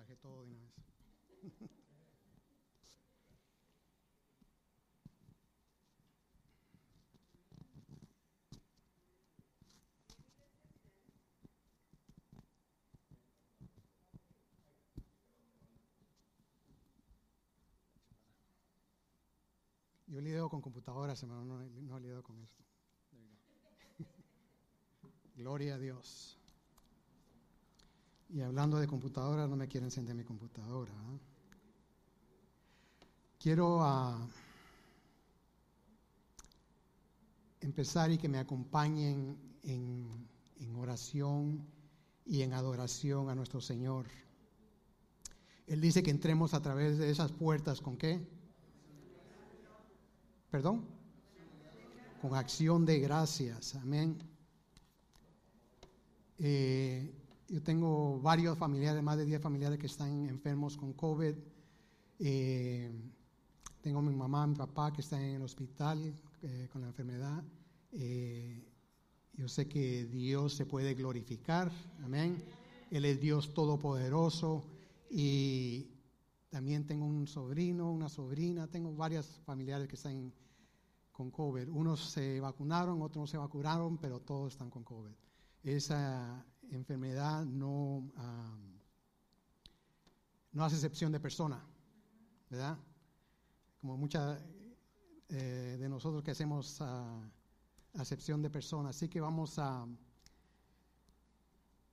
bajé todo de una vez. Yo he lidiado con computadoras, hermano, no, no he lidiado con esto. Gloria a Dios. Y hablando de computadora, no me quiero encender mi computadora. ¿ah? Quiero ah, empezar y que me acompañen en, oración y en adoración a nuestro Señor. Él dice que entremos a través de esas puertas con qué? ¿Perdón? Con acción de gracias. Amén. Eh, yo tengo varios familiares, más de 10 familiares que están enfermos con COVID. Eh, tengo mi mamá, mi papá que están en el hospital eh, con la enfermedad. yo sé que Dios se puede glorificar. Amén. Él es Dios todopoderoso. Y también tengo un sobrino, una sobrina, tengo varios familiares que están con COVID. Unos se vacunaron, otros no se vacunaron, pero todos están con COVID esa enfermedad no, no hace excepción de persona, ¿verdad? Como muchas eh, de nosotros que hacemos acepción de persona. Así que vamos a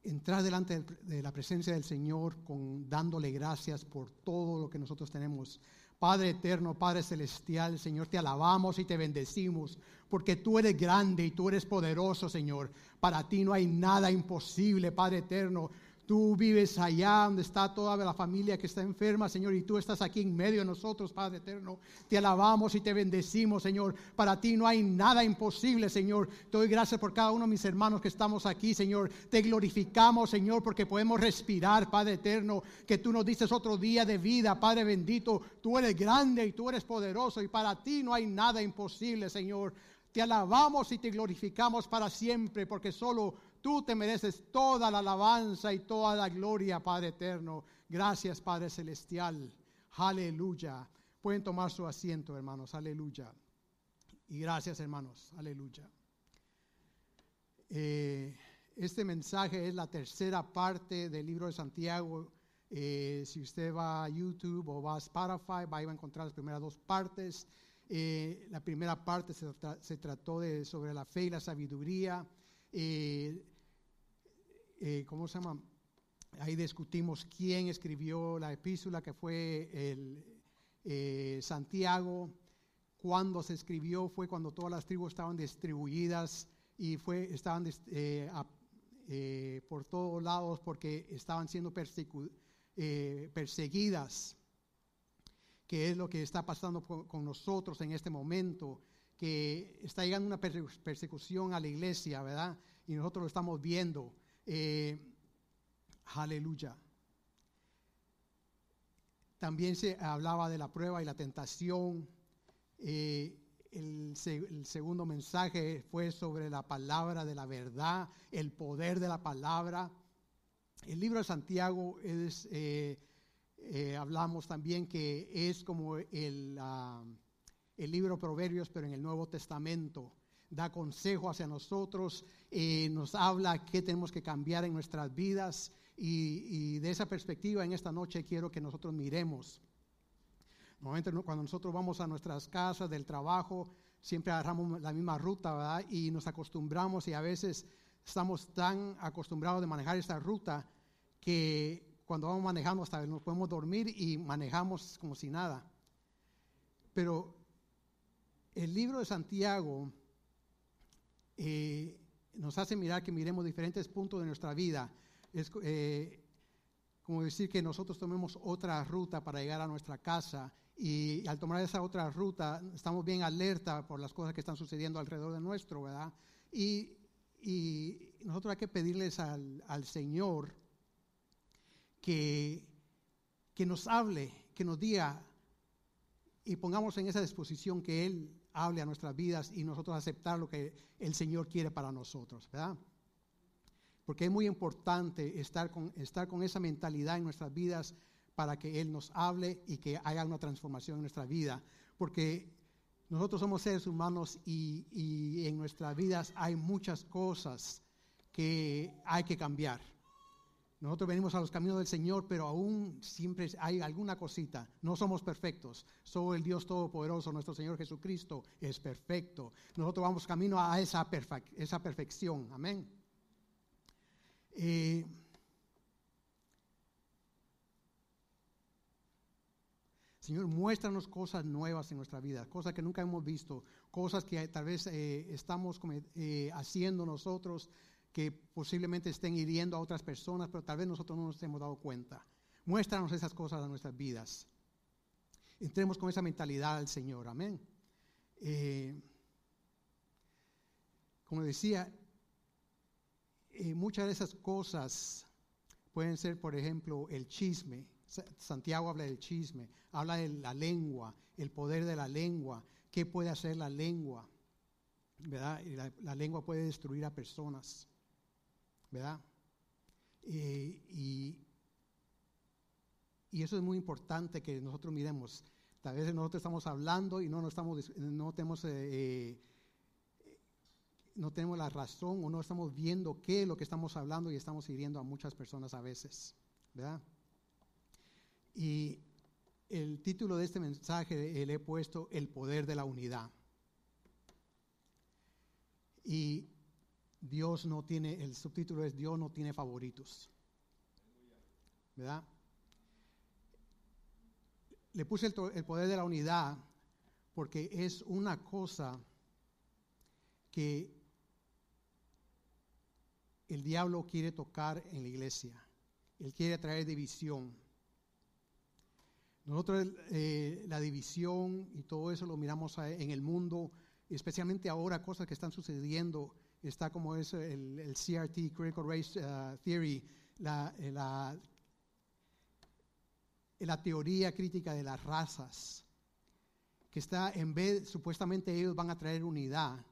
entrar delante de la presencia del Señor con dándole gracias por todo lo que nosotros tenemos Padre eterno, Padre celestial, Señor, te alabamos y te bendecimos porque tú eres grande y tú eres poderoso, Señor. Para ti no hay nada imposible, Padre eterno. Tú vives allá donde está toda la familia que está enferma, Señor, y tú estás aquí en medio de nosotros, Padre eterno. Te alabamos y te bendecimos, Señor. Para ti no hay nada imposible, Señor. Te doy gracias por cada uno de mis hermanos que estamos aquí, Señor. Te glorificamos, Señor, porque podemos respirar, Padre eterno, que tú nos dices otro día de vida, Padre bendito. Tú eres grande y tú eres poderoso y para ti no hay nada imposible, Señor. Te alabamos y te glorificamos para siempre, porque solo Tú te mereces toda la alabanza y toda la gloria, Padre eterno. Gracias, Padre celestial. Aleluya. Pueden tomar su asiento, hermanos. Aleluya. Y gracias, hermanos. Aleluya. Eh, este mensaje es la tercera parte del libro de Santiago. Eh, si usted va a YouTube o va a Spotify, va a encontrar las primeras dos partes. Eh, la primera parte se, trató de, sobre la fe y la sabiduría. Eh, ¿cómo se llama? Ahí discutimos quién escribió la epístola, que fue el, eh, Santiago. Cuando se escribió fue cuando todas las tribus estaban distribuidas y fue, estaban por todos lados porque estaban siendo perseguidas, que es lo que está pasando con nosotros en este momento que está llegando una persecución a la iglesia, ¿verdad? Y nosotros lo estamos viendo. Eh, aleluya. También se hablaba de la prueba y la tentación. Eh, el, segundo mensaje fue sobre la palabra de la verdad, el poder de la palabra. El libro de Santiago es, eh, hablamos también que es como el... Ah, el libro Proverbios, pero en el Nuevo Testamento. Da consejo hacia nosotros, eh, nos habla qué tenemos que cambiar en nuestras vidas y, de esa perspectiva en esta noche quiero que nosotros miremos. Normalmente cuando nosotros vamos a nuestras casas del trabajo, siempre agarramos la misma ruta. Y nos acostumbramos y a veces estamos tan acostumbrados de manejar esta ruta que cuando vamos manejando hasta nos podemos dormir y manejamos como si nada. Pero el libro de Santiago eh, nos hace mirar que miremos diferentes puntos de nuestra vida. Es eh, como decir que nosotros tomemos otra ruta para llegar a nuestra casa y al tomar esa otra ruta estamos bien alerta por las cosas que están sucediendo alrededor de nuestro, ¿verdad? Y, nosotros hay que pedirles al, Señor que, que nos hable, que nos diga y pongamos en esa disposición que Él hable a nuestras vidas y nosotros aceptar lo que el Señor quiere para nosotros, ¿verdad? Porque es muy importante estar con, estar con esa mentalidad en nuestras vidas para que Él nos hable y que haya una transformación en nuestra vida. Porque nosotros somos seres humanos y, y en nuestras vidas hay muchas cosas que hay que cambiar. Nosotros venimos a los caminos del Señor, pero aún siempre hay alguna cosita. No somos perfectos. Solo el Dios Todopoderoso, nuestro Señor Jesucristo, es perfecto. Nosotros vamos camino a esa, perfección. Amén. Eh, Señor, muéstranos cosas nuevas en nuestra vida, cosas que nunca hemos visto, cosas que tal vez eh, estamos eh, haciendo nosotros que posiblemente estén hiriendo a otras personas, pero tal vez nosotros no nos hemos dado cuenta. Muéstranos esas cosas en nuestras vidas. Entremos con esa mentalidad al Señor. Amén. Eh, como decía, eh, muchas de esas cosas pueden ser, por ejemplo, el chisme. Santiago habla del chisme, habla de la lengua, el poder de la lengua, qué puede hacer la lengua. ¿Verdad? la lengua puede destruir a personas. ¿Verdad? Eh, y, eso es muy importante que nosotros miremos. Tal vez nosotros estamos hablando y no, no, estamos, no, tenemos, eh, eh, no tenemos la razón o no estamos viendo qué es lo que estamos hablando y estamos hiriendo a muchas personas a veces, ¿verdad? Y el título de este mensaje le he puesto El poder de la unidad. Y Dios no tiene, el subtítulo es Dios no tiene favoritos. ¿Verdad? Le puse el, poder de la unidad porque es una cosa que el diablo quiere tocar en la iglesia. Él quiere traer división. Nosotros eh, la división y todo eso lo miramos en el mundo, especialmente ahora cosas que están sucediendo está como es el, CRT, Critical Race uh, Theory, la, la, la teoría crítica de las razas, que está en vez, supuestamente ellos van a traer unidad,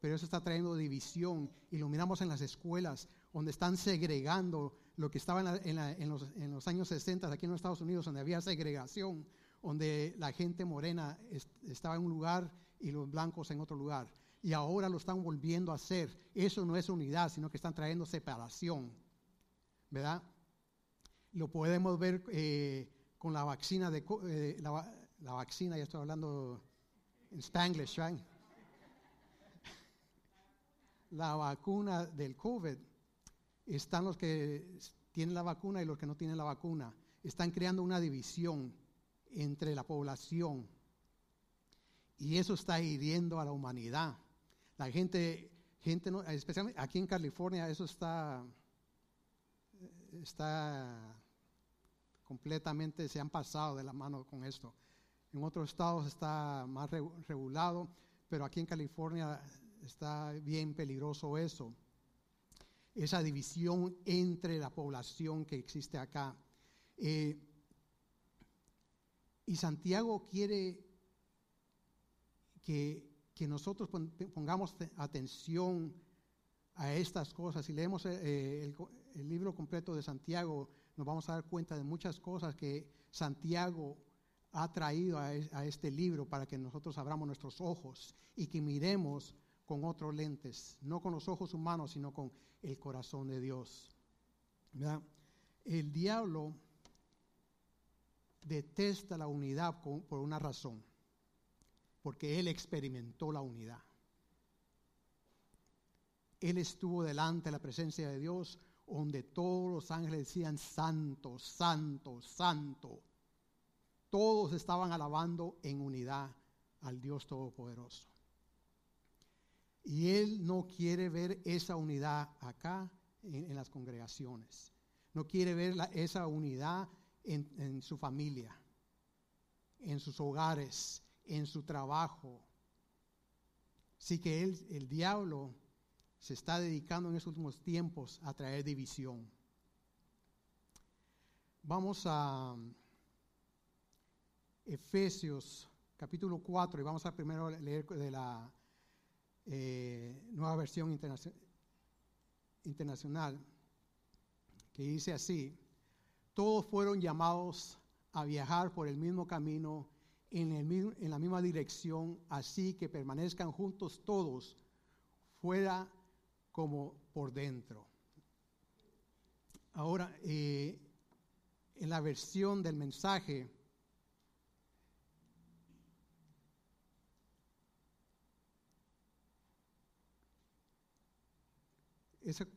pero eso está trayendo división y lo miramos en las escuelas donde están segregando lo que estaba en, en, los, en, los, años 60 aquí en los Estados Unidos, donde había segregación, donde la gente morena estaba en un lugar y los blancos en otro lugar y ahora lo están volviendo a hacer. Eso no es unidad, sino que están trayendo separación. ¿Verdad? Lo podemos ver eh, con la vacuna de eh, la, la, vacuna, ya estoy hablando en Spanglish, right? La vacuna del COVID, están los que tienen la vacuna y los que no tienen la vacuna. Están creando una división entre la población. Y eso está hiriendo a la humanidad. La gente, gente especialmente aquí en California, eso está, está completamente, se han pasado de la mano con esto. En otros estados está más regulado, pero aquí en California está bien peligroso eso. Esa división entre la población que existe acá. Eh, y Santiago quiere que que nosotros pongamos atención a estas cosas. Si leemos eh, eh, el, libro completo de Santiago, nos vamos a dar cuenta de muchas cosas que Santiago ha traído a, este libro para que nosotros abramos nuestros ojos y que miremos con otros lentes, no con los ojos humanos, sino con el corazón de Dios. El diablo detesta la unidad por una razón porque él experimentó la unidad. Él estuvo delante de la presencia de Dios, donde todos los ángeles decían, santo, santo, santo. Todos estaban alabando en unidad al Dios Todopoderoso. Y Él no quiere ver esa unidad acá en, las congregaciones. No quiere ver esa unidad en, en su familia, en sus hogares, en su trabajo. Así que él, el diablo se está dedicando en estos últimos tiempos a traer división. Vamos a Efesios capítulo 4 y vamos a primero leer de la eh, nueva versión internacional. que dice así, todos fueron llamados a viajar por el mismo camino, en, el, en la misma dirección, así que permanezcan juntos todos, fuera como por dentro. Ahora, eh, en la versión del mensaje,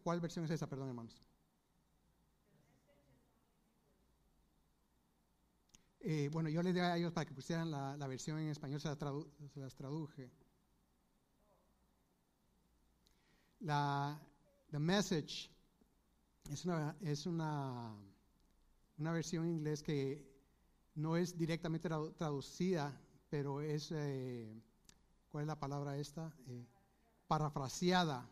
¿Cuál versión es esa? Perdón, hermanos. Eh, bueno, yo les di a ellos para que pusieran la, versión en español, se, las traduje. La the Message es una, es una, una versión en inglés que no es directamente traducida, pero es, eh, ¿cuál es la palabra esta? Eh, parafraseada.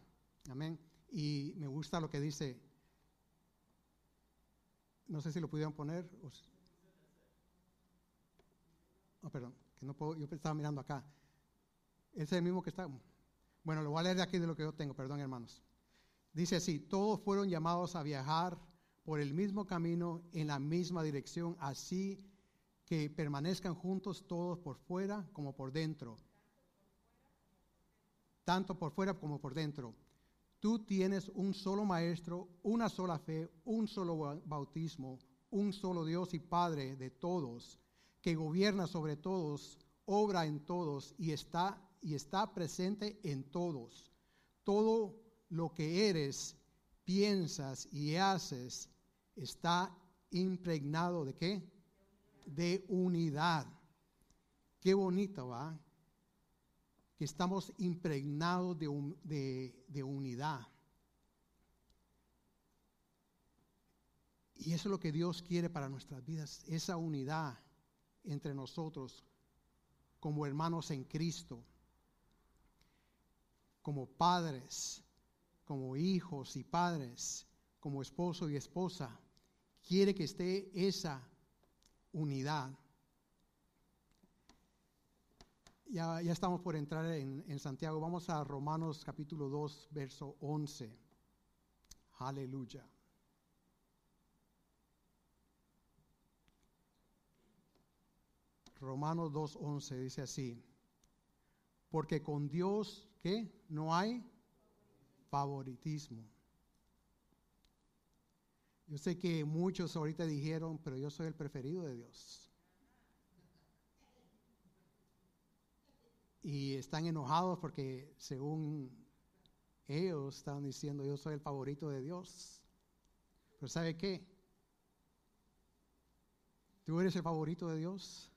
Amén. Y me gusta lo que dice. No sé si lo pudieron poner. Oh, perdón, que no puedo, yo estaba mirando acá. Es el mismo que está. Bueno, lo voy a leer de aquí de lo que yo tengo, perdón, hermanos. Dice así: Todos fueron llamados a viajar por el mismo camino en la misma dirección, así que permanezcan juntos todos por fuera como por dentro. Tanto por fuera como por dentro. Tú tienes un solo maestro, una sola fe, un solo bautismo, un solo Dios y Padre de todos que gobierna sobre todos, obra en todos y está, y está presente en todos. Todo lo que eres, piensas y haces está impregnado de qué? De unidad. Qué bonito, ¿va? Que estamos impregnados de, de unidad. Y eso es lo que Dios quiere para nuestras vidas, esa unidad entre nosotros como hermanos en Cristo, como padres, como hijos y padres, como esposo y esposa. Quiere que esté esa unidad. Ya, ya estamos por entrar en, en Santiago. Vamos a Romanos capítulo 2, verso 11. Aleluya. Romanos 2.11 dice así, porque con Dios, ¿qué? No hay favoritismo. Yo sé que muchos ahorita dijeron, pero yo soy el preferido de Dios. Y están enojados porque según ellos están diciendo, yo soy el favorito de Dios. Pero ¿sabe qué? ¿Tú eres el favorito de Dios?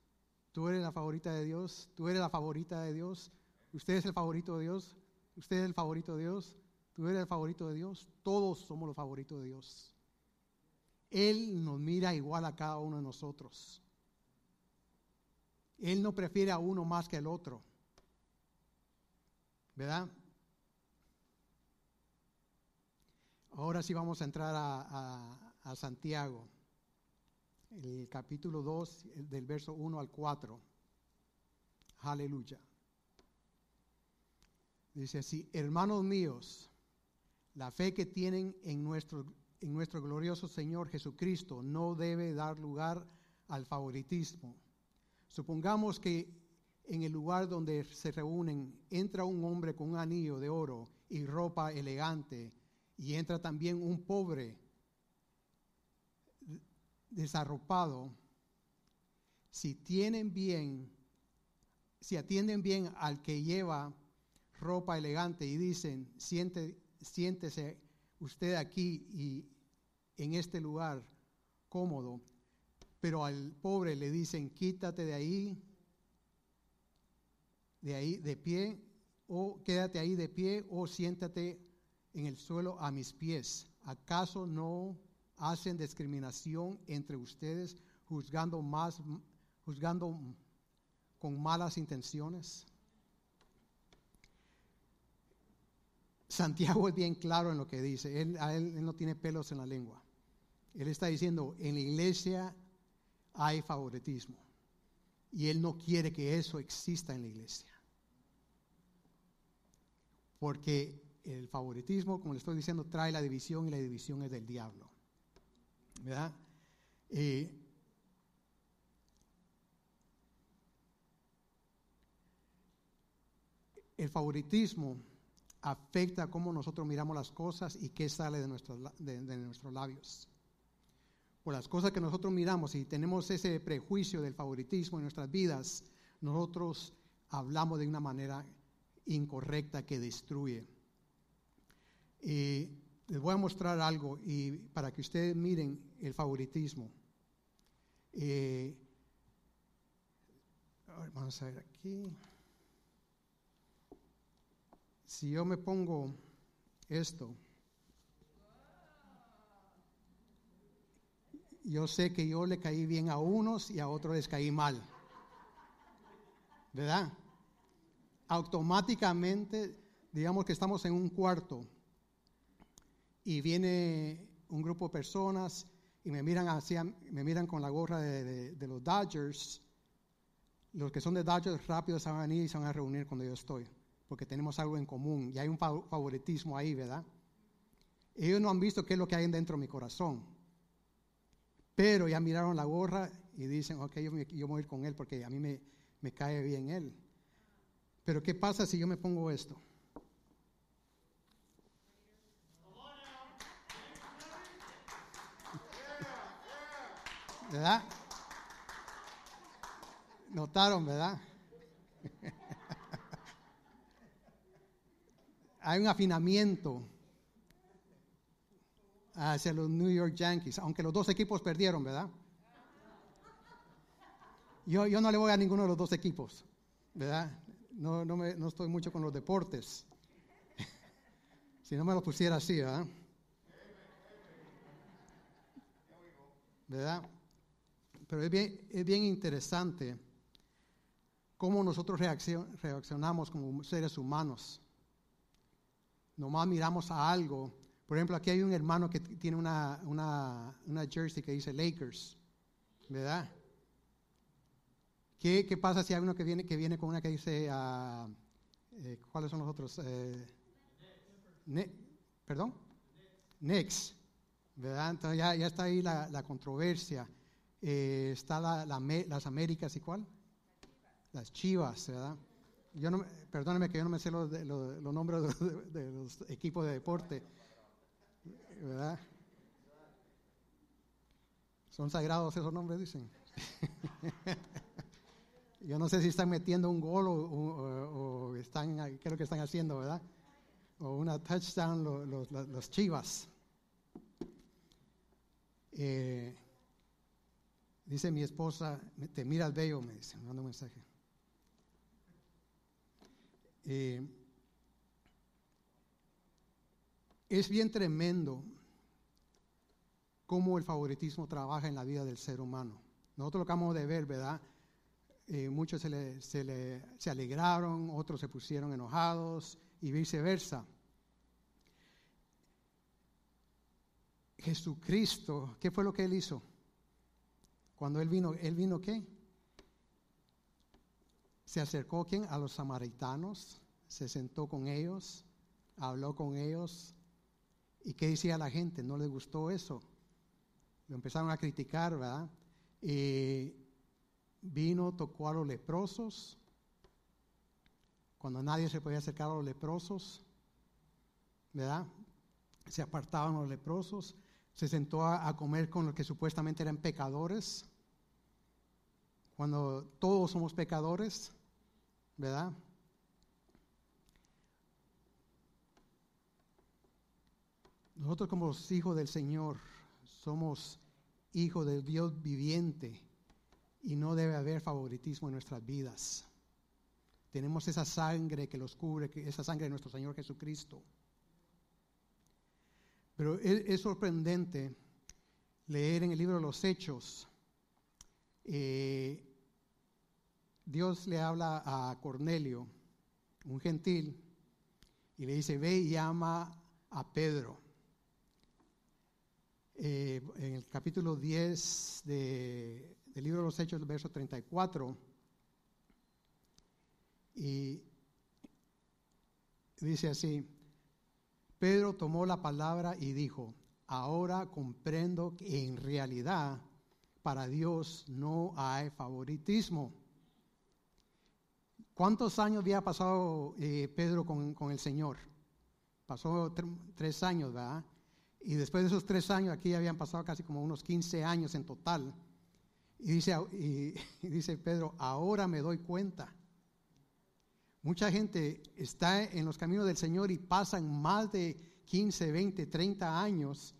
Tú eres la favorita de Dios, tú eres la favorita de Dios, usted es el favorito de Dios, usted es el favorito de Dios, tú eres el favorito de Dios, todos somos los favoritos de Dios. Él nos mira igual a cada uno de nosotros. Él no prefiere a uno más que al otro. ¿Verdad? Ahora sí vamos a entrar a, a Santiago el capítulo 2, del verso 1 al 4. Aleluya. Dice así, hermanos míos, la fe que tienen en nuestro, en nuestro glorioso Señor Jesucristo no debe dar lugar al favoritismo. Supongamos que en el lugar donde se reúnen entra un hombre con un anillo de oro y ropa elegante y entra también un pobre desarropado, si tienen bien, si atienden bien al que lleva ropa elegante y dicen, Siente, siéntese usted aquí y en este lugar cómodo, pero al pobre le dicen, quítate de ahí, de ahí de pie, o quédate ahí de pie, o siéntate en el suelo a mis pies. ¿Acaso no hacen discriminación entre ustedes, juzgando más, juzgando con malas intenciones. Santiago es bien claro en lo que dice. Él, él, no tiene pelos en la lengua. Él está diciendo, en la iglesia hay favoritismo. Y él no quiere que eso exista en la iglesia. Porque el favoritismo, como le estoy diciendo, trae la división y la división es del diablo. Eh, el favoritismo afecta cómo nosotros miramos las cosas y qué sale de nuestros, de, nuestros labios. Por las cosas que nosotros miramos y tenemos ese prejuicio del favoritismo en nuestras vidas, nosotros hablamos de una manera incorrecta que destruye. Y les voy a mostrar algo y para que ustedes miren el favoritismo. Eh, vamos a ver aquí si yo me pongo esto, yo sé que yo le caí bien a unos y a otros les caí mal. ¿Verdad? Automáticamente, digamos que estamos en un cuarto y viene un grupo de personas y me miran, hacia, me miran con la gorra de, los Dodgers. Los que son de Dodgers rápido se van a venir y se van a reunir cuando yo estoy porque tenemos algo en común y hay un favoritismo ahí, ¿verdad? Ellos no han visto qué es lo que hay dentro de mi corazón, pero ya miraron la gorra y dicen, ok, yo, yo voy a ir con él porque a mí me, me cae bien él. Pero ¿qué pasa si yo me pongo esto? ¿Verdad? Notaron, ¿verdad? hay un afinamiento hacia los New York Yankees, aunque los dos equipos perdieron, ¿verdad? Yo, yo no le voy a ninguno de los dos equipos, ¿verdad? No, no, me, no estoy mucho con los deportes. si no me lo pusiera así, ¿verdad? ¿Verdad? Pero es bien, es bien interesante cómo nosotros reaccionamos como seres humanos nomás miramos a algo. Por ejemplo, aquí hay un hermano que tiene una, una, jersey que dice Lakers, ¿verdad? ¿Qué, ¿Qué, pasa si hay uno que viene, que viene con una que dice, uh, eh, ¿cuáles son los otros? Eh, ¿Perdón? Knicks, ¿verdad? Entonces ya, ya está ahí la, la controversia. Eh, está la, las Américas y cuál? Las Chivas, ¿verdad? yo no, perdóneme que yo no me sé los, los, nombres de, los equipos de deporte, ¿verdad? Son sagrados esos nombres, dicen. yo no sé si están metiendo un gol o, están, qué es lo que están haciendo, ¿verdad? O una touchdown los, los, chivas. Eh, dice mi esposa, te mira al bello, me dice, me manda un mensaje. Eh, es bien tremendo cómo el favoritismo trabaja en la vida del ser humano. Nosotros lo acabamos de ver, ¿verdad? Eh, muchos se, se alegraron, otros se pusieron enojados y viceversa. Jesucristo, ¿qué fue lo que él hizo? Cuando él vino, ¿él vino qué? Se acercó ¿quién? a los samaritanos, se sentó con ellos, habló con ellos. ¿Y qué decía la gente? ¿No les gustó eso? Lo empezaron a criticar, ¿verdad? Y vino, tocó a los leprosos, cuando nadie se podía acercar a los leprosos, ¿verdad? Se apartaban los leprosos, se sentó a comer con los que supuestamente eran pecadores, cuando todos somos pecadores, ¿verdad? Nosotros como hijos del Señor somos hijos del Dios viviente y no debe haber favoritismo en nuestras vidas. Tenemos esa sangre que los cubre, esa sangre de nuestro Señor Jesucristo. Pero es, sorprendente leer en el libro de los Hechos eh, Dios le habla a Cornelio, un gentil, y le dice, ve y llama a Pedro. Eh, en el capítulo 10 del libro de los Hechos, verso 34, y dice así, Pedro tomó la palabra y dijo, ahora comprendo que en realidad para Dios no hay favoritismo. ¿Cuántos años había pasado eh, Pedro con, el Señor? Pasó tres años, ¿verdad? Y después de esos tres años, aquí habían pasado casi como unos 15 años en total. Y dice, y dice Pedro, ahora me doy cuenta. Mucha gente está en los caminos del Señor y pasan más de 15, 20, 30 años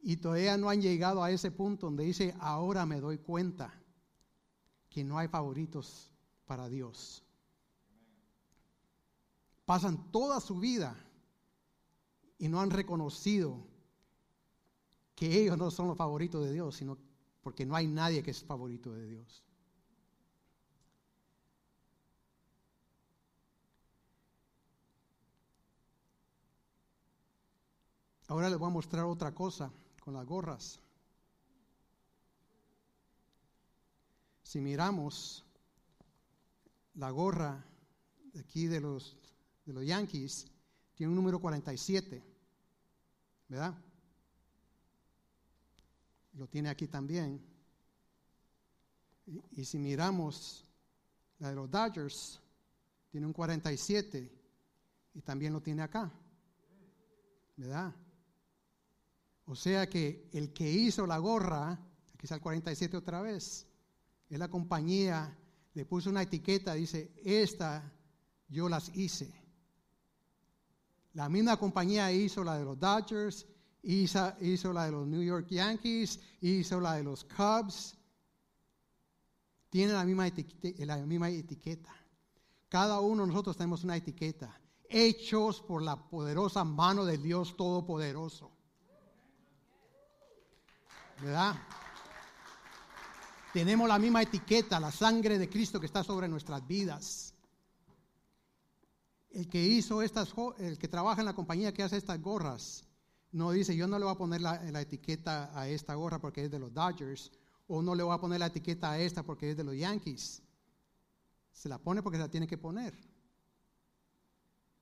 y todavía no han llegado a ese punto donde dice, ahora me doy cuenta que no hay favoritos para Dios. Pasan toda su vida y no han reconocido que ellos no son los favoritos de Dios, sino porque no hay nadie que es favorito de Dios. Ahora les voy a mostrar otra cosa con las gorras. Si miramos la gorra de aquí de los, de los Yankees, tiene un número 47, ¿verdad? Lo tiene aquí también. Y, y si miramos la de los Dodgers, tiene un 47 y también lo tiene acá, ¿verdad? O sea que el que hizo la gorra, aquí está el 47 otra vez, es la compañía, le puso una etiqueta, dice, esta yo las hice. La misma compañía hizo la de los Dodgers, hizo, hizo la de los New York Yankees, hizo la de los Cubs. Tiene la misma, etiqueta, la misma etiqueta. Cada uno de nosotros tenemos una etiqueta, hechos por la poderosa mano del Dios Todopoderoso. ¿verdad? Tenemos la misma etiqueta, la sangre de Cristo que está sobre nuestras vidas. El que hizo estas, el que trabaja en la compañía que hace estas gorras, no dice, yo no le voy a poner la, la, etiqueta a esta gorra porque es de los Dodgers, o no le voy a poner la etiqueta a esta porque es de los Yankees. Se la pone porque se la tiene que poner.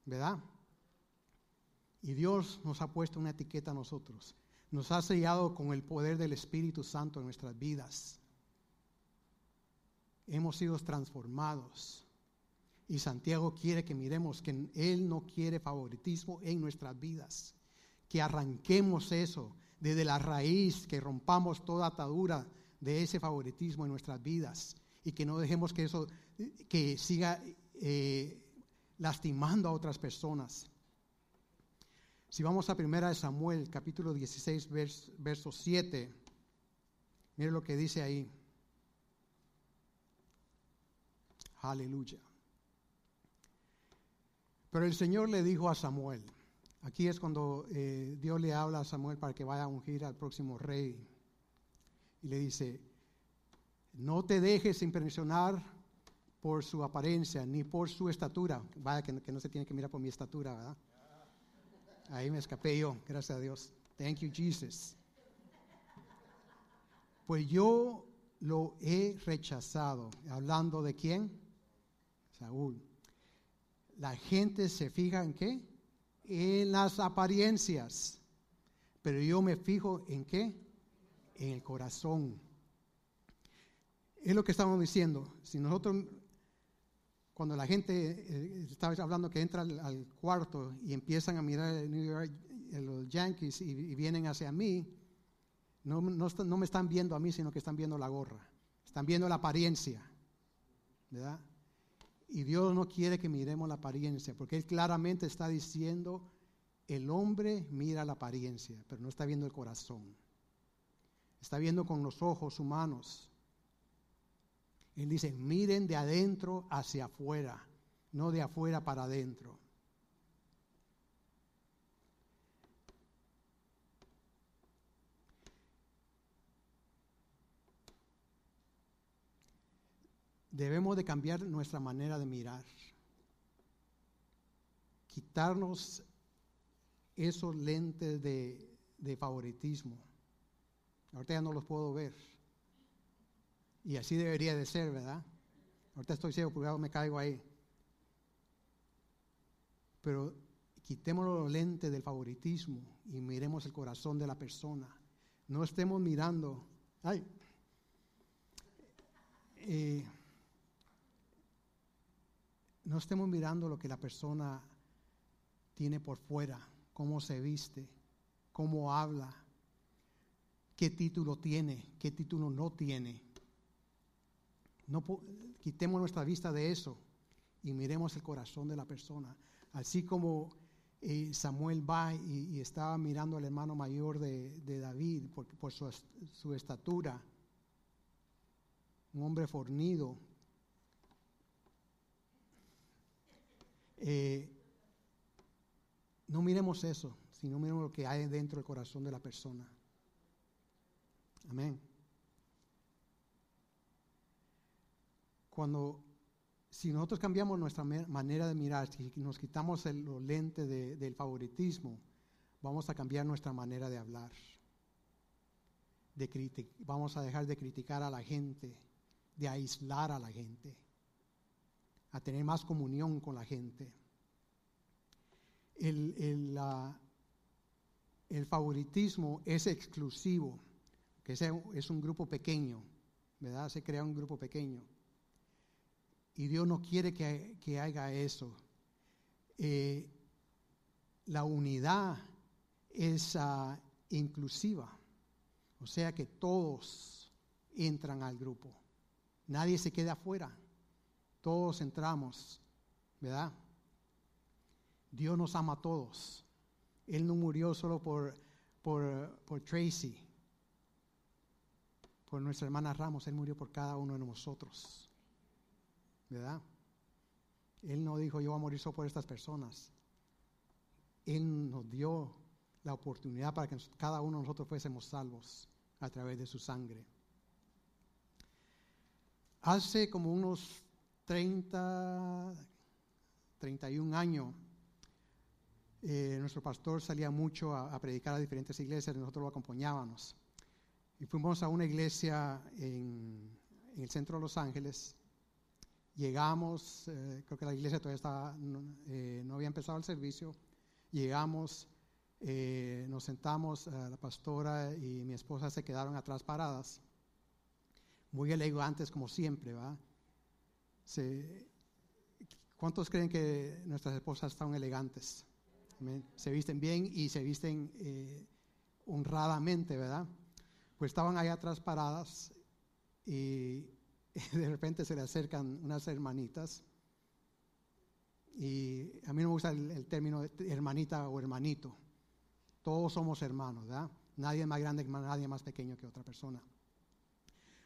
¿Verdad? Y Dios nos ha puesto una etiqueta a nosotros nos ha sellado con el poder del Espíritu Santo en nuestras vidas. Hemos sido transformados. Y Santiago quiere que miremos que Él no quiere favoritismo en nuestras vidas. Que arranquemos eso desde la raíz, que rompamos toda atadura de ese favoritismo en nuestras vidas. Y que no dejemos que eso que siga eh, lastimando a otras personas. Si vamos a primera de Samuel, capítulo 16, verso 7, mire lo que dice ahí. Aleluya. Pero el Señor le dijo a Samuel, aquí es cuando eh, Dios le habla a Samuel para que vaya a ungir al próximo rey. Y le dice, no te dejes impresionar por su apariencia ni por su estatura. Vaya que, que no se tiene que mirar por mi estatura, ¿verdad? Ahí me escapé yo, gracias a Dios. Thank you, Jesus. Pues yo lo he rechazado. Hablando de quién? La gente se fija en qué? En las apariencias. Pero yo me fijo en qué? En el corazón. Es lo que estamos diciendo. Si nosotros cuando la gente eh, estaba hablando que entra al, cuarto y empiezan a mirar el eh, los Yankees y, vienen hacia mí, no, no, me están viendo a mí, sino que están viendo la gorra, están viendo la apariencia, ¿verdad? Y Dios no quiere que miremos la apariencia, porque Él claramente está diciendo, el hombre mira la apariencia, pero no está viendo el corazón. Está viendo con los ojos humanos. Él dice, miren de adentro hacia afuera, no de afuera para adentro. Debemos de cambiar nuestra manera de mirar. Quitarnos esos lentes de, de favoritismo. Ahorita ya no los puedo ver. Y así debería de ser, ¿verdad? Ahorita estoy ciego, porque me caigo ahí. Pero quitemos los lentes del favoritismo y miremos el corazón de la persona. No estemos mirando, ay, eh, no estemos mirando lo que la persona tiene por fuera, cómo se viste, cómo habla, qué título tiene, qué título no tiene. No, quitemos nuestra vista de eso y miremos el corazón de la persona. Así como eh, Samuel va y, estaba mirando al hermano mayor de, David por, su, estatura, un hombre fornido. Eh, no miremos eso, sino miremos lo que hay dentro del corazón de la persona. Amén. Cuando, si nosotros cambiamos nuestra manera de mirar, si nos quitamos el, los lentes del favoritismo, vamos a cambiar nuestra manera de hablar. De vamos a dejar de criticar a la gente, de aislar a la gente, a tener más comunión con la gente. El, el, el favoritismo es exclusivo que es un grupo pequeño, ¿verdad? Se crea un grupo pequeño. Y Dios no quiere que, haga eso. Eh, la unidad es ah, inclusiva, o sea que todos entran al grupo. Nadie se queda afuera. Todos entramos, ¿verdad? Dios nos ama a todos. Él no murió solo por, por, por Tracy por nuestra hermana Ramos, Él murió por cada uno de nosotros. ¿Verdad? Él no dijo, yo voy a morir solo por estas personas. Él nos dio la oportunidad para que cada uno de nosotros fuésemos salvos a través de su sangre. Hace como unos 30, 31 años, eh, nuestro pastor salía mucho a, predicar a diferentes iglesias nosotros lo acompañábamos. Y fuimos a una iglesia en, el centro de Los Ángeles. Llegamos, eh, creo que la iglesia todavía estaba, eh, no, había empezado el servicio. Llegamos, eh, nos sentamos, la pastora y mi esposa se quedaron atrás paradas, muy elegantes como siempre, ¿va? ¿Cuántos creen que nuestras esposas están elegantes? Se visten bien y se visten honradamente, ¿verdad? pues estaban ahí atrás paradas y de repente se le acercan unas hermanitas. Y a mí no me gusta el, término hermanita o hermanito. Todos somos hermanos, ¿verdad? Nadie es más grande nadie más pequeño que otra persona.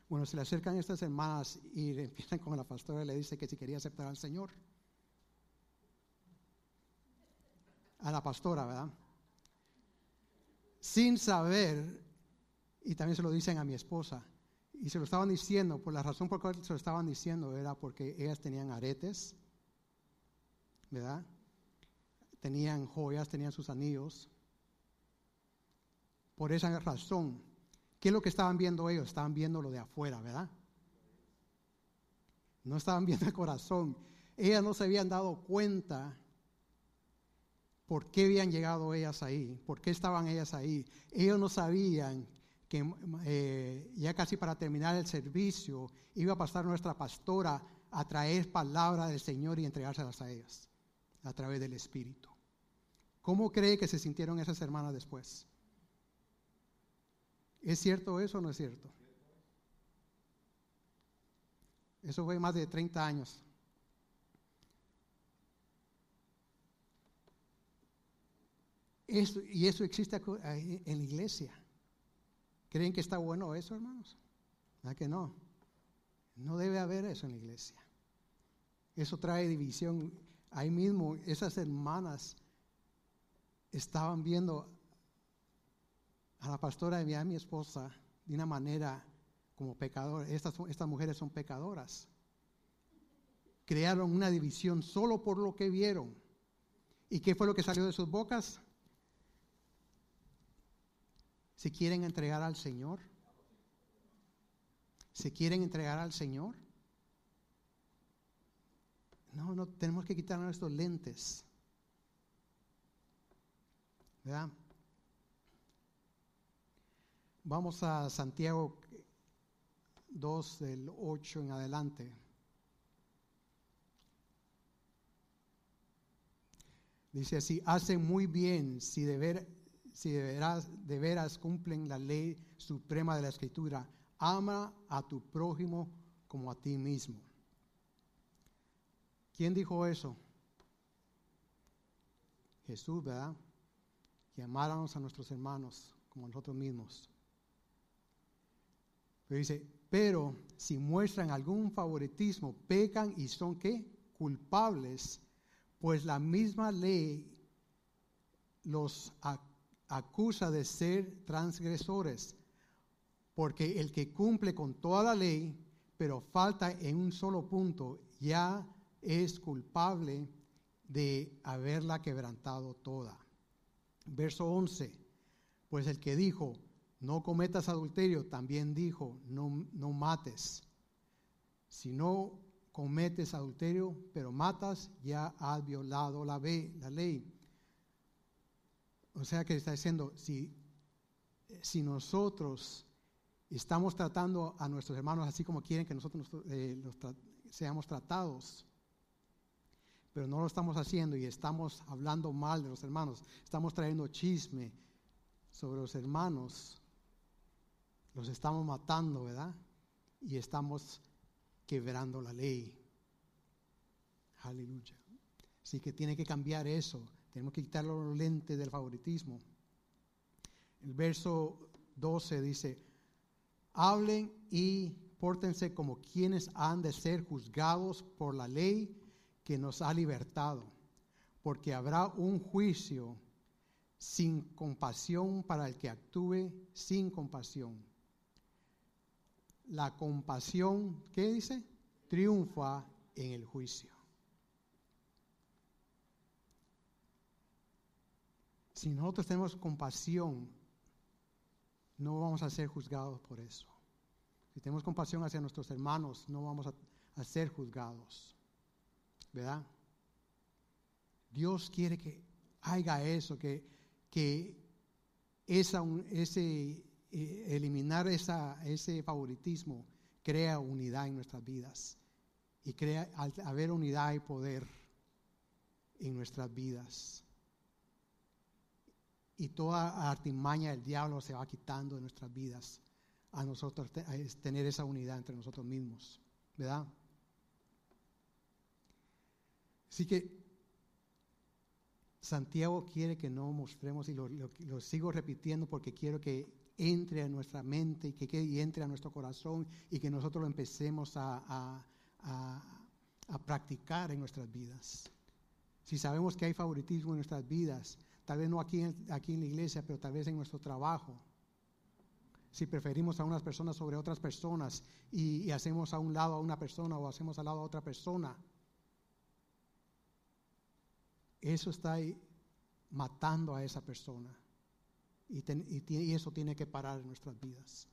Bueno, se le acercan estas hermanas y empiezan con la pastora y le dice que si quería aceptar al Señor. A la pastora, ¿verdad? Sin saber y también se lo dicen a mi esposa. Y se lo estaban diciendo, por la razón por la cual se lo estaban diciendo era porque ellas tenían aretes, ¿verdad? Tenían joyas, tenían sus anillos. Por esa razón, ¿qué es lo que estaban viendo ellos? Estaban viendo lo de afuera, ¿verdad? No estaban viendo el corazón. Ellas no se habían dado cuenta por qué habían llegado ellas ahí, por qué estaban ellas ahí. Ellos no sabían que eh, ya casi para terminar el servicio iba a pasar nuestra pastora a traer palabra del Señor y entregárselas a ellas a través del Espíritu. ¿Cómo cree que se sintieron esas hermanas después? ¿Es cierto eso o no es cierto? Eso fue más de 30 años. y eso existe en la iglesia. ¿Creen que está bueno eso, hermanos? ¿Verdad que no? No debe haber eso en la iglesia. Eso trae división. Ahí mismo esas hermanas estaban viendo a la pastora de mi, esposa de una manera como pecadora. Estas, estas mujeres son pecadoras. Crearon una división solo por lo que vieron. ¿Y qué fue lo que salió de sus bocas? ¿Se quieren entregar al Señor? ¿Se quieren entregar al Señor? No, no, tenemos que quitar nuestros lentes. ¿verdad? Vamos a Santiago 2 del 8 en adelante. Dice así, hacen muy bien si de, ver, si de veras, de veras cumplen la ley suprema de la escritura. Ama a tu prójimo como a ti mismo. ¿Quién dijo eso? Jesús, ¿verdad? Que amáramos a nuestros hermanos como a nosotros mismos. Dice, pero si muestran algún favoritismo, pecan y son qué? Culpables, pues la misma ley los acusa de ser transgresores, porque el que cumple con toda la ley, pero falta en un solo punto, ya es culpable de haberla quebrantado toda. Verso 11, pues el que dijo, no cometas adulterio, también dijo, no, no mates. Si no cometes adulterio, pero matas, ya has violado la, la ley. O sea que está diciendo, si, si nosotros estamos tratando a nuestros hermanos así como quieren que nosotros eh, seamos tratados, pero no lo estamos haciendo y estamos hablando mal de los hermanos, estamos trayendo chisme sobre los hermanos, los estamos matando, ¿verdad? Y estamos quebrando la ley. Aleluya. Así que tiene que cambiar eso. Tenemos que quitar los lentes del favoritismo. El verso 12 dice, hablen y pórtense como quienes han de ser juzgados por la ley que nos ha libertado, porque habrá un juicio sin compasión para el que actúe sin compasión la compasión, ¿qué dice? Triunfa en el juicio. Si nosotros tenemos compasión, no vamos a ser juzgados por eso. Si tenemos compasión hacia nuestros hermanos, no vamos a, ser juzgados. ¿Verdad? Dios quiere que haya eso, que, que esa, ese eliminar ese favoritismo crea unidad en nuestras vidas. Y crea, al haber unidad y poder en nuestras vidas. Y toda artimaña del diablo se va quitando de nuestras vidas a nosotros tener esa unidad entre nosotros mismos. ¿Verdad? Así que Santiago quiere que no mostremos, y lo, sigo repitiendo porque quiero que entre a nuestra mente y que, y entre a nuestro corazón y que nosotros lo empecemos a, practicar en nuestras vidas. Si sabemos que hay favoritismo en nuestras vidas, tal vez no aquí, aquí en la iglesia, pero tal vez en nuestro trabajo, si preferimos a unas personas sobre otras personas y, hacemos a un lado a una persona o hacemos al lado a otra persona, eso está matando a esa persona. Y, eso tiene que parar en nuestras vidas.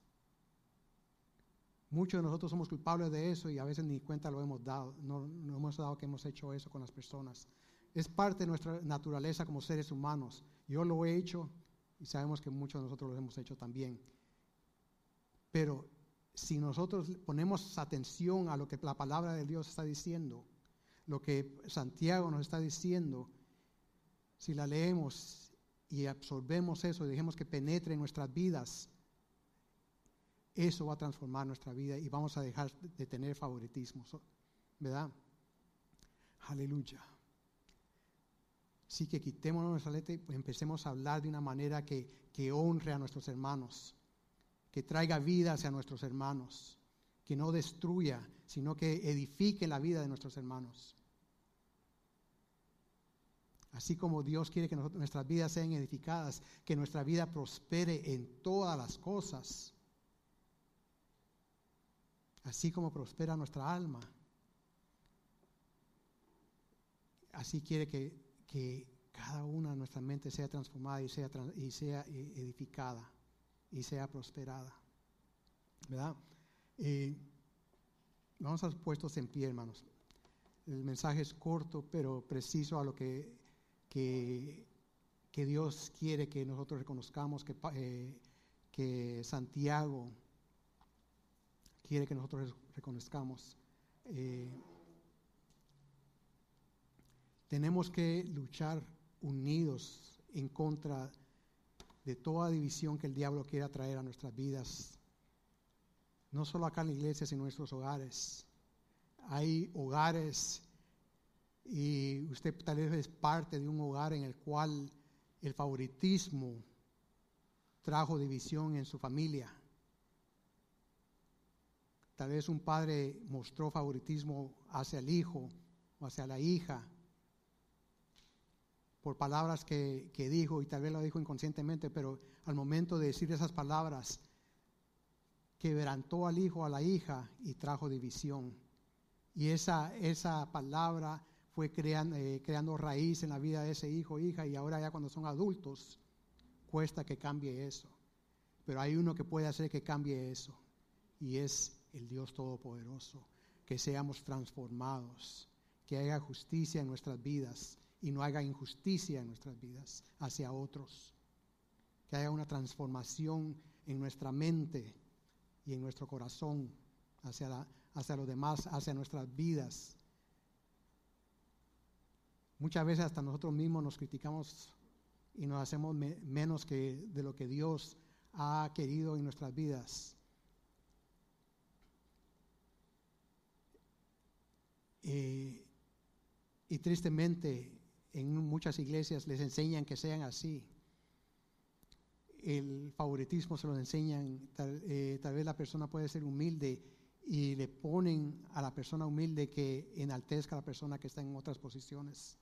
Muchos de nosotros somos culpables de eso y a veces ni cuenta lo hemos dado. No, no hemos dado que hemos hecho eso con las personas. Es parte de nuestra naturaleza como seres humanos. Yo lo he hecho y sabemos que muchos de nosotros lo hemos hecho también. Pero si nosotros ponemos atención a lo que la palabra de Dios está diciendo, lo que Santiago nos está diciendo, si la leemos y absorbemos eso y dejemos que penetre en nuestras vidas, eso va a transformar nuestra vida y vamos a dejar de tener favoritismo, ¿verdad? Aleluya. Así que quitémonos nuestra letra y empecemos a hablar de una manera que, que honre a nuestros hermanos, que traiga vida hacia nuestros hermanos, que no destruya, sino que edifique la vida de nuestros hermanos. Así como Dios quiere que nuestras vidas sean edificadas, que nuestra vida prospere en todas las cosas. Así como prospera nuestra alma. Así quiere que, cada una de nuestras mentes sea transformada y sea, y sea eh, edificada y sea prosperada. ¿Verdad? Eh, vamos a puestos en pie, hermanos. El mensaje es corto, pero preciso a lo que que, que Dios quiere que nosotros reconozcamos, que, eh, que Santiago quiere que nosotros reconozcamos. Eh, tenemos que luchar unidos en contra de toda división que el diablo quiera traer a nuestras vidas. No solo acá en la iglesia, sino en nuestros hogares. Hay hogares y usted tal vez es parte de un hogar en el cual el favoritismo trajo división en su familia. Tal vez un padre mostró favoritismo hacia el hijo o hacia la hija por palabras que, dijo y tal vez lo dijo inconscientemente, pero al momento de decir esas palabras, quebrantó al hijo, a la hija y trajo división. Y esa, esa palabra fue creando, eh, creando raíz en la vida de ese hijo, hija, y ahora ya cuando son adultos, cuesta que cambie eso. Pero hay uno que puede hacer que cambie eso, y es el Dios Todopoderoso, que seamos transformados, que haya justicia en nuestras vidas y no haga injusticia en nuestras vidas hacia otros, que haya una transformación en nuestra mente y en nuestro corazón hacia, hacia los demás, hacia nuestras vidas Muchas veces hasta nosotros mismos nos criticamos y nos hacemos menos que de lo que Dios ha querido en nuestras vidas. Eh, y tristemente en muchas iglesias les enseñan que sean así. El favoritismo se lo enseñan, eh, tal, vez la persona puede ser humilde y le ponen a la persona humilde que enaltezca a la persona que está en otras posiciones.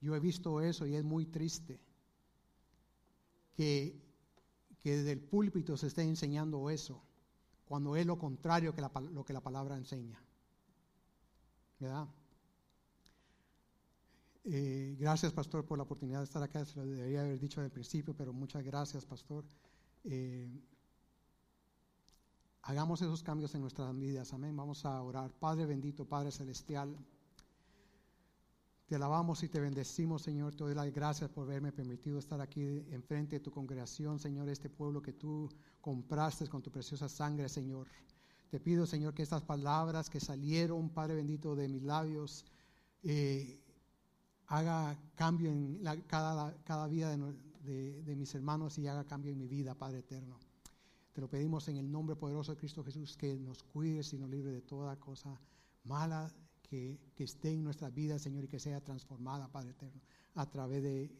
Yo he visto eso y es muy triste que, que desde el púlpito se esté enseñando eso, cuando es lo contrario que lo que la palabra enseña. ¿Verdad? Eh, gracias, pastor, por la oportunidad de estar acá. Se lo debería haber dicho al principio, pero muchas gracias, pastor. Eh, hagamos esos cambios en nuestras vidas. Amén. Vamos a orar. Padre bendito, Padre celestial. Te alabamos y te bendecimos, Señor. Te doy las gracias por haberme permitido estar aquí enfrente de tu congregación, Señor, este pueblo que tú compraste con tu preciosa sangre, Señor. Te pido, Señor, que estas palabras que salieron, Padre bendito, de mis labios, eh, haga cambio en cada, cada, vida de, de mis hermanos y haga cambio en mi vida, Padre eterno. Te lo pedimos en el nombre poderoso de Cristo Jesús, que nos cuides y nos libre de toda cosa mala que, esté en nuestras vidas, Señor, y que sea transformada, Padre eterno, a través de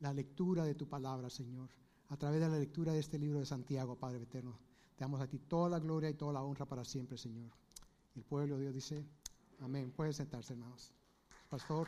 la lectura de tu palabra, Señor, a través de la lectura de este libro de Santiago, Padre eterno. Te damos a ti toda la gloria y toda la honra para siempre, Señor. El pueblo de Dios dice, amén. Pueden sentarse, hermanos. Pastor.